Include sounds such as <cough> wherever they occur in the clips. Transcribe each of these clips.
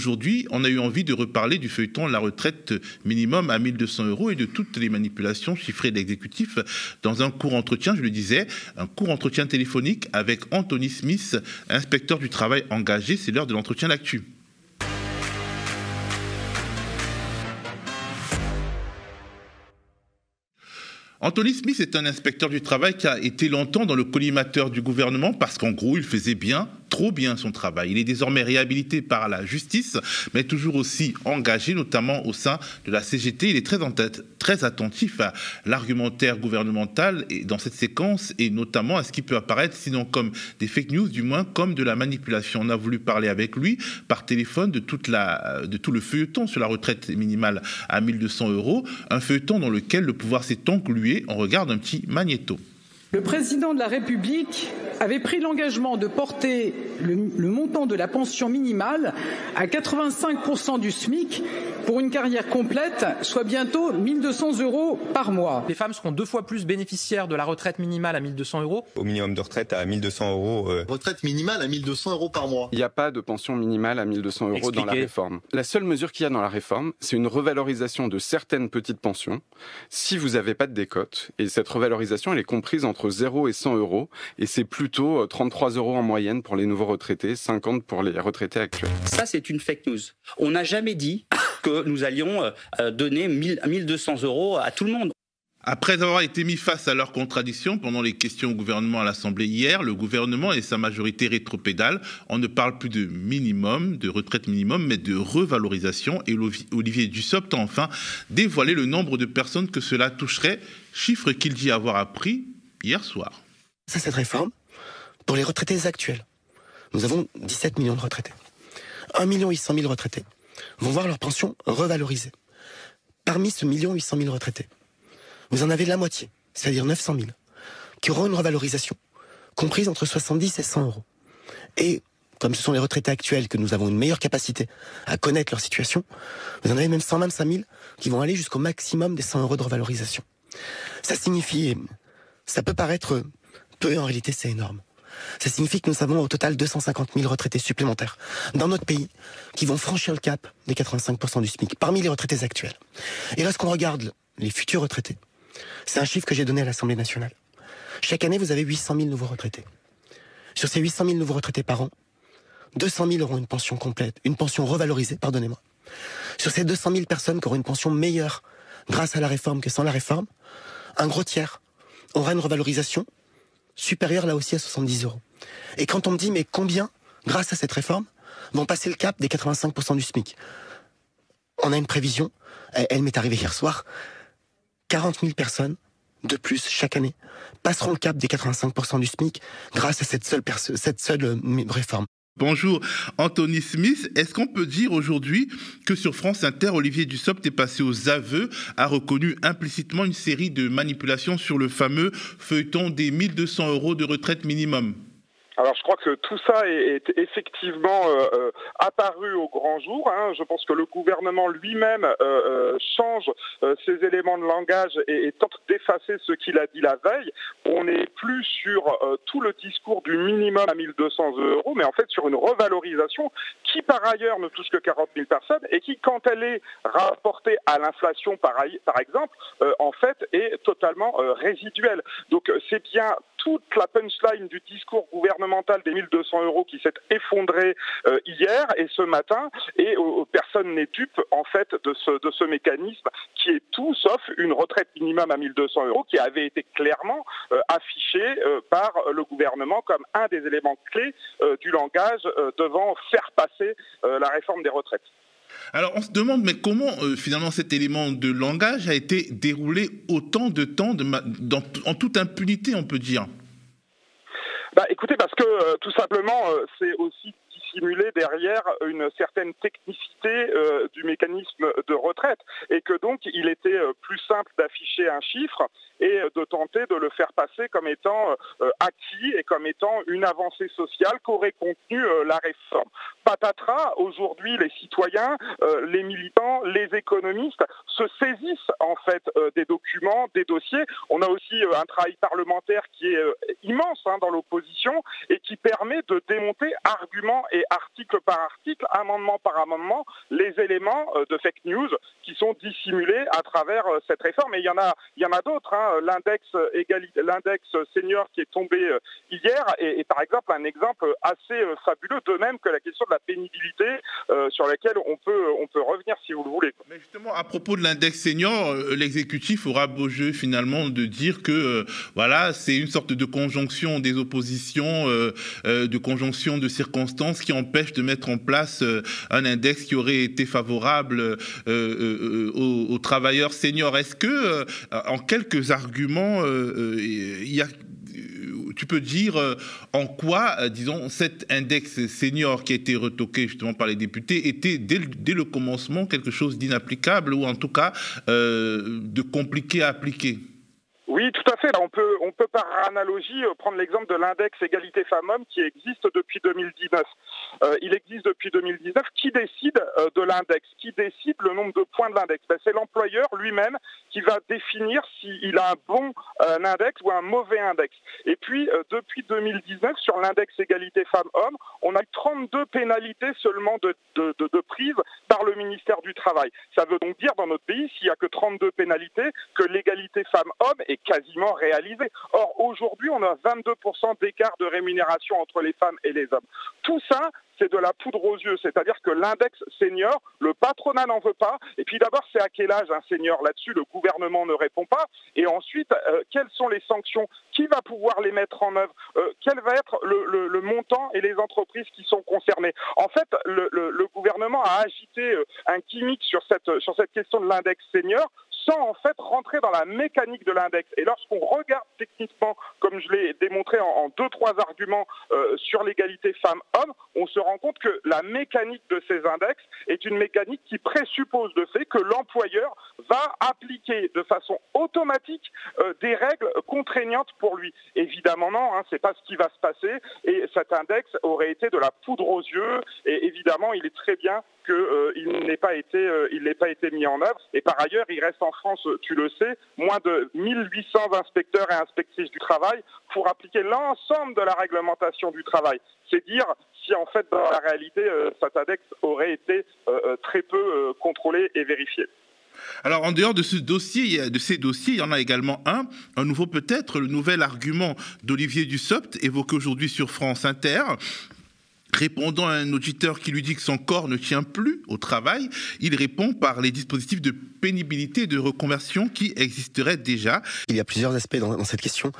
aujourd'hui, on a eu envie de reparler du feuilleton La retraite minimum à 1200 euros et de toutes les manipulations chiffrées de l'exécutif dans un court entretien, je le disais, un court entretien téléphonique avec Anthony Smith, inspecteur du travail engagé. C'est l'heure de l'entretien d'actu. Anthony Smith est un inspecteur du travail qui a été longtemps dans le collimateur du gouvernement parce qu'en gros, il faisait bien trop bien son travail. Il est désormais réhabilité par la justice, mais toujours aussi engagé, notamment au sein de la CGT. Il est très, attentif à l'argumentaire gouvernemental et dans cette séquence, et notamment à ce qui peut apparaître, sinon comme des fake news, du moins comme de la manipulation. On a voulu parler avec lui par téléphone de tout le feuilleton sur la retraite minimale à 1200 euros, un feuilleton dans lequel le pouvoir s'est englué. On regarde un petit magnéto. Le président de la République avait pris l'engagement de porter le, montant de la pension minimale à 85% du SMIC pour une carrière complète, soit bientôt 1200 euros par mois. Les femmes seront deux fois plus bénéficiaires de la retraite minimale à 1200 euros. Au minimum de retraite à 1200 euros. Euh. Retraite minimale à 1200 euros par mois. Il n'y a pas de pension minimale à 1200 euros dans la réforme. La seule mesure qu'il y a dans la réforme, c'est une revalorisation de certaines petites pensions si vous n'avez pas de décote. Et cette revalorisation, elle est comprise entre 0 et 100 euros. Et c'est plutôt 33 euh, euros en moyenne pour les nouveaux retraités, 50 pour les retraités actuels. Ça, c'est une fake news. On n'a jamais dit <coughs> que nous allions euh, euh, donner 1200 euros à tout le monde. Après avoir été mis face à leurs contradictions pendant les questions au gouvernement à l'Assemblée hier, le gouvernement et sa majorité rétropédale, on ne parle plus de minimum, de retraite minimum, mais de revalorisation. Et Olivier Dussopt a enfin dévoilé le nombre de personnes que cela toucherait, chiffre qu'il dit avoir appris hier soir. C'est cette réforme pour les retraités actuels. Nous avons 17 millions de retraités. 1 800 000 retraités vont voir leur pension revalorisée. Parmi ce million 800 000 retraités, vous en avez la moitié, c'est-à-dire 900 000, qui auront une revalorisation comprise entre 70 et 100 euros. Et comme ce sont les retraités actuels que nous avons une meilleure capacité à connaître leur situation, vous en avez même 125 000 qui vont aller jusqu'au maximum des 100 euros de revalorisation. Ça signifie, ça peut paraître peu, en réalité c'est énorme. Ça signifie que nous avons au total 250 000 retraités supplémentaires dans notre pays qui vont franchir le cap des 85% du SMIC parmi les retraités actuels. Et lorsqu'on regarde les futurs retraités, c'est un chiffre que j'ai donné à l'Assemblée nationale. Chaque année, vous avez 800 000 nouveaux retraités. Sur ces 800 000 nouveaux retraités par an, 200 000 auront une pension complète, une pension revalorisée, pardonnez-moi. Sur ces 200 000 personnes qui auront une pension meilleure grâce à la réforme que sans la réforme, un gros tiers aura une revalorisation supérieur là aussi à 70 euros. Et quand on me dit, mais combien, grâce à cette réforme, vont passer le cap des 85% du SMIC? On a une prévision, elle, m'est arrivée hier soir, 40 000 personnes de plus chaque année passeront le cap des 85% du SMIC grâce à cette seule, cette seule euh, réforme. Bonjour Anthony Smith. Est-ce qu'on peut dire aujourd'hui que sur France Inter, Olivier Dussopt est passé aux aveux, a reconnu implicitement une série de manipulations sur le fameux feuilleton des 1200 euros de retraite minimum? Alors je crois que tout ça est, effectivement euh, euh, apparu au grand jour. Hein. Je pense que le gouvernement lui-même euh, change ses éléments de langage et, tente d'effacer ce qu'il a dit la veille. On n'est plus sur tout le discours du minimum à 1200 euros, mais en fait sur une revalorisation qui par ailleurs ne touche que 40 000 personnes et qui, quand elle est rapportée à l'inflation par, par exemple, en fait est totalement résiduelle. Donc c'est bien toute la punchline du discours gouvernemental des 1200 euros qui s'est effondré euh, hier et ce matin, et personne n'est dupe en fait de ce, mécanisme qui est tout sauf une retraite minimum à 1200 euros qui avait été clairement euh, affiché euh, par le gouvernement comme un des éléments clés du langage devant faire passer la réforme des retraites. Alors on se demande, comment finalement cet élément de langage a été déroulé autant de temps en toute impunité, on peut dire? Bah, écoutez, parce que euh, tout simplement, euh, c'est aussi dissimuler derrière une certaine technicité euh, du mécanisme de retraite et que donc il était plus simple d'afficher un chiffre et de tenter de le faire passer comme étant acquis et comme étant une avancée sociale qu'aurait contenu la réforme. Patatras, aujourd'hui, les citoyens, les militants, les économistes se saisissent en fait des documents, des dossiers. On a aussi un travail parlementaire qui est immense hein, dans l'opposition et qui permet de démonter argument et article par article, amendement par amendement, les éléments euh, de fake news qui sont dissimulés à travers euh, cette réforme. Et il y en a, il y en a d'autres. Hein. L'index l'index senior qui est tombé euh, hier est, par exemple un exemple assez fabuleux, de même que la question de la pénibilité sur laquelle on peut, on peut revenir si vous le voulez. Mais justement, à propos de l'index senior, l'exécutif aura beau jeu finalement de dire que voilà, c'est une sorte de conjonction des oppositions, de conjonction de circonstances qui empêchent de mettre en place un index qui aurait été favorable euh, euh, aux, travailleurs seniors. Est-ce que, euh, en quelques arguments, tu peux dire en quoi, disons, cet index senior qui a été retoqué justement par les députés était dès le, commencement quelque chose d'inapplicable ou en tout cas de compliqué à appliquer? Oui, tout on peut, par analogie prendre l'exemple de l'index égalité femmes-hommes qui existe depuis 2019. Euh, il existe depuis 2019. Qui décide euh, de l'index? Qui décide le nombre de points de l'index? Ben, C'est l'employeur lui-même qui va définir s'il a un bon euh, index ou un mauvais index. Et puis, depuis 2019, sur l'index égalité femmes-hommes, on a eu 32 pénalités seulement de, de, de, prise par le ministère du Travail. Ça veut donc dire dans notre pays, s'il n'y a que 32 pénalités, que l'égalité femmes-hommes est quasiment Or, aujourd'hui, on a 22% d'écart de rémunération entre les femmes et les hommes. Tout ça, c'est de la poudre aux yeux. C'est-à-dire que l'index senior, le patronat n'en veut pas. Et puis d'abord, c'est à quel âge un senior Là-dessus, le gouvernement ne répond pas. Et ensuite, euh, quelles sont les sanctions? Qui va pouvoir les mettre en œuvre? Euh, Quel va être le, montant et les entreprises qui sont concernées? En fait, le, gouvernement a agité euh, un gimmick sur cette question de l'index senior sans en fait rentrer dans la mécanique de l'index. Et lorsqu'on regarde techniquement, comme je l'ai démontré en, deux, trois arguments euh, sur l'égalité femmes-hommes, on se rend compte que la mécanique de ces index est une mécanique qui présuppose le fait que l'employeur va appliquer de façon automatique euh, des règles contraignantes pour lui. Évidemment non, hein, c'est pas ce qui va se passer et cet index aurait été de la poudre aux yeux et évidemment il est très bien qu'il euh, n'ait pas été pas été mis en œuvre et par ailleurs il reste en France, tu le sais, moins de 1800 inspecteurs et inspectrices du travail pour appliquer l'ensemble de la réglementation du travail. C'est dire si en fait dans la réalité euh, cet index aurait été euh, euh, très peu contrôlé et vérifié. Alors, en dehors de ce dossier, de ces dossiers, il y en a également un, un nouveau peut-être, le nouvel argument d'Olivier Dussopt, évoqué aujourd'hui sur France Inter, Répondant à un auditeur qui lui dit que son corps ne tient plus au travail, il répond par les dispositifs de pénibilité et de reconversion qui existeraient déjà. Il y a plusieurs aspects dans, cette question,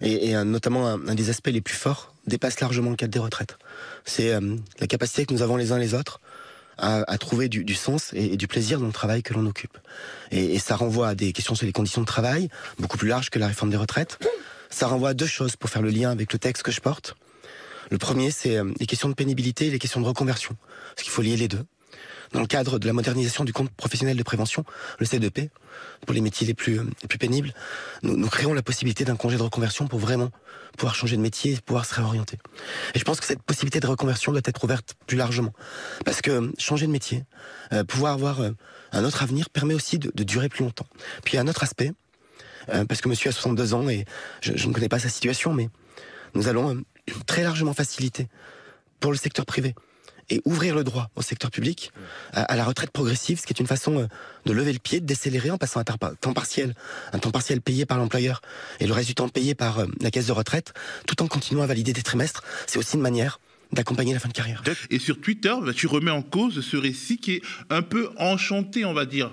et, notamment un, des aspects les plus forts dépasse largement le cadre des retraites. C'est euh, la capacité que nous avons les uns les autres à, trouver du, sens et, du plaisir dans le travail que l'on occupe. Et, et ça renvoie à des questions sur les conditions de travail, beaucoup plus larges que la réforme des retraites. Ça renvoie à deux choses pour faire le lien avec le texte que je porte. Le premier, c'est euh, les questions de pénibilité et les questions de reconversion. Parce qu'il faut lier les deux. Dans le cadre de la modernisation du compte professionnel de prévention, le CDP, pour les métiers les plus, euh, les plus pénibles, nous, nous créons la possibilité d'un congé de reconversion pour vraiment pouvoir changer de métier et pouvoir se réorienter. Et je pense que cette possibilité de reconversion doit être ouverte plus largement. Parce que euh, changer de métier, pouvoir avoir un autre avenir permet aussi de, durer plus longtemps. Puis il y a un autre aspect, parce que monsieur a 62 ans et je, je, ne connais pas sa situation, mais nous allons très largement facilité pour le secteur privé et ouvrir le droit au secteur public à, la retraite progressive, ce qui est une façon euh, de lever le pied, de décélérer en passant un temps partiel, un temps partiel payé par l'employeur et le reste du temps payé par euh, la caisse de retraite, tout en continuant à valider des trimestres. C'est aussi une manière d'accompagner la fin de carrière. Et sur Twitter, bah, tu remets en cause ce récit qui est un peu enchanté, on va dire,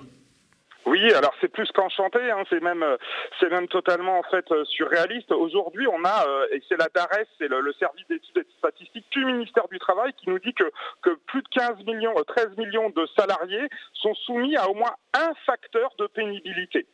oui, alors c'est plus qu'enchanté, hein, c'est même euh, c'est même totalement en fait euh, surréaliste. Aujourd'hui, on a euh, et c'est la DARES, c'est le, service d'études et statistiques du ministère du Travail qui nous dit que que plus de 15 millions, 13 millions de salariés sont soumis à au moins un facteur de pénibilité.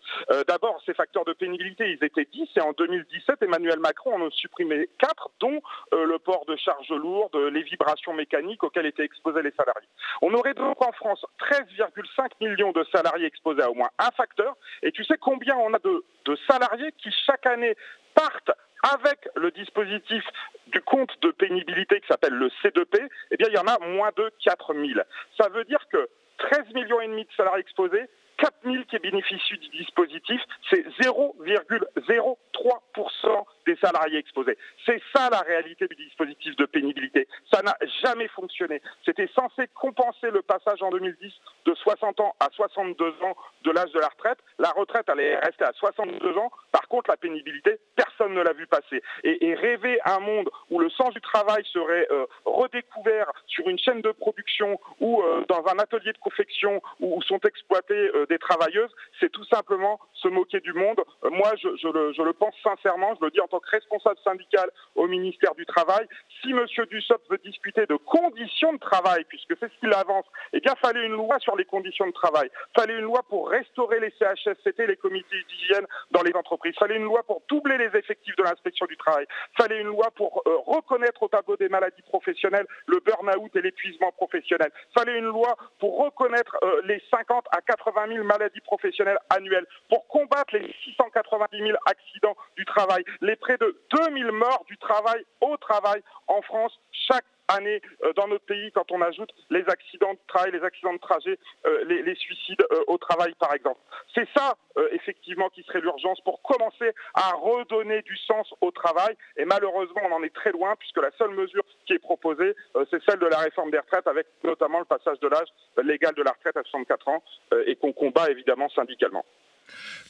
D'abord, ces facteurs de pénibilité, ils étaient 10 et en 2017, Emmanuel Macron en a supprimé 4, dont le port de charges lourdes, les vibrations mécaniques auxquelles étaient exposés les salariés. On aurait donc en France 13,5 millions de salariés exposés à au moins un facteur. Et tu sais combien on a de salariés qui chaque année partent avec le dispositif du compte de pénibilité qui s'appelle le C2P, eh bien, il y en a moins de 4000. Ça veut dire que 13 millions et demi de salariés exposés, 4000 qui bénéficient du dispositif, c'est 0,03% des salariés exposés. C'est ça la réalité du dispositif de pénibilité. Ça n'a jamais fonctionné. C'était censé compenser le passage en 2010 de 60 ans à 62 ans de l'âge de la retraite. La retraite allait rester à 62 ans. Par contre, la pénibilité, personne ne l'a vu passer. Et, rêver un monde où le sens du travail serait euh, redécouvert sur une chaîne de production ou euh, dans un atelier de confection où, sont exploitées euh, des travailleuses, c'est tout simplement se moquer du monde. moi, je, le, je le pense sincèrement, je le dis en tant responsable syndical au ministère du Travail, si M. Dussopt veut discuter de conditions de travail, puisque c'est ce qu'il avance, eh bien, fallait une loi sur les conditions de travail. Fallait une loi pour restaurer les CHSCT, les comités d'hygiène dans les entreprises. Fallait une loi pour doubler les effectifs de l'inspection du travail. Fallait une loi pour euh, reconnaître au tableau des maladies professionnelles le burn-out et l'épuisement professionnel. Fallait une loi pour reconnaître euh, les 50 à 80 000 maladies professionnelles annuelles, pour combattre les 690 000 accidents du travail, près de 2000 morts du travail au travail en France chaque année euh, dans notre pays quand on ajoute les accidents de travail, les accidents de trajet, euh, les, suicides euh, au travail par exemple. C'est ça effectivement qui serait l'urgence pour commencer à redonner du sens au travail et malheureusement on en est très loin puisque la seule mesure qui est proposée c'est celle de la réforme des retraites avec notamment le passage de l'âge légal de la retraite à 64 ans et qu'on combat évidemment syndicalement.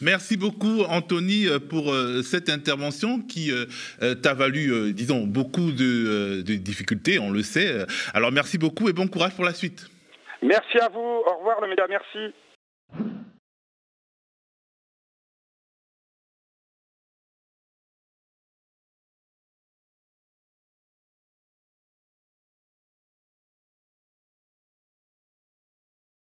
Merci beaucoup, Anthony, euh, pour euh, cette intervention qui euh, t'a valu, disons, beaucoup de, difficultés, on le sait. Alors, merci beaucoup et bon courage pour la suite. Merci à vous. Au revoir, le média. Merci.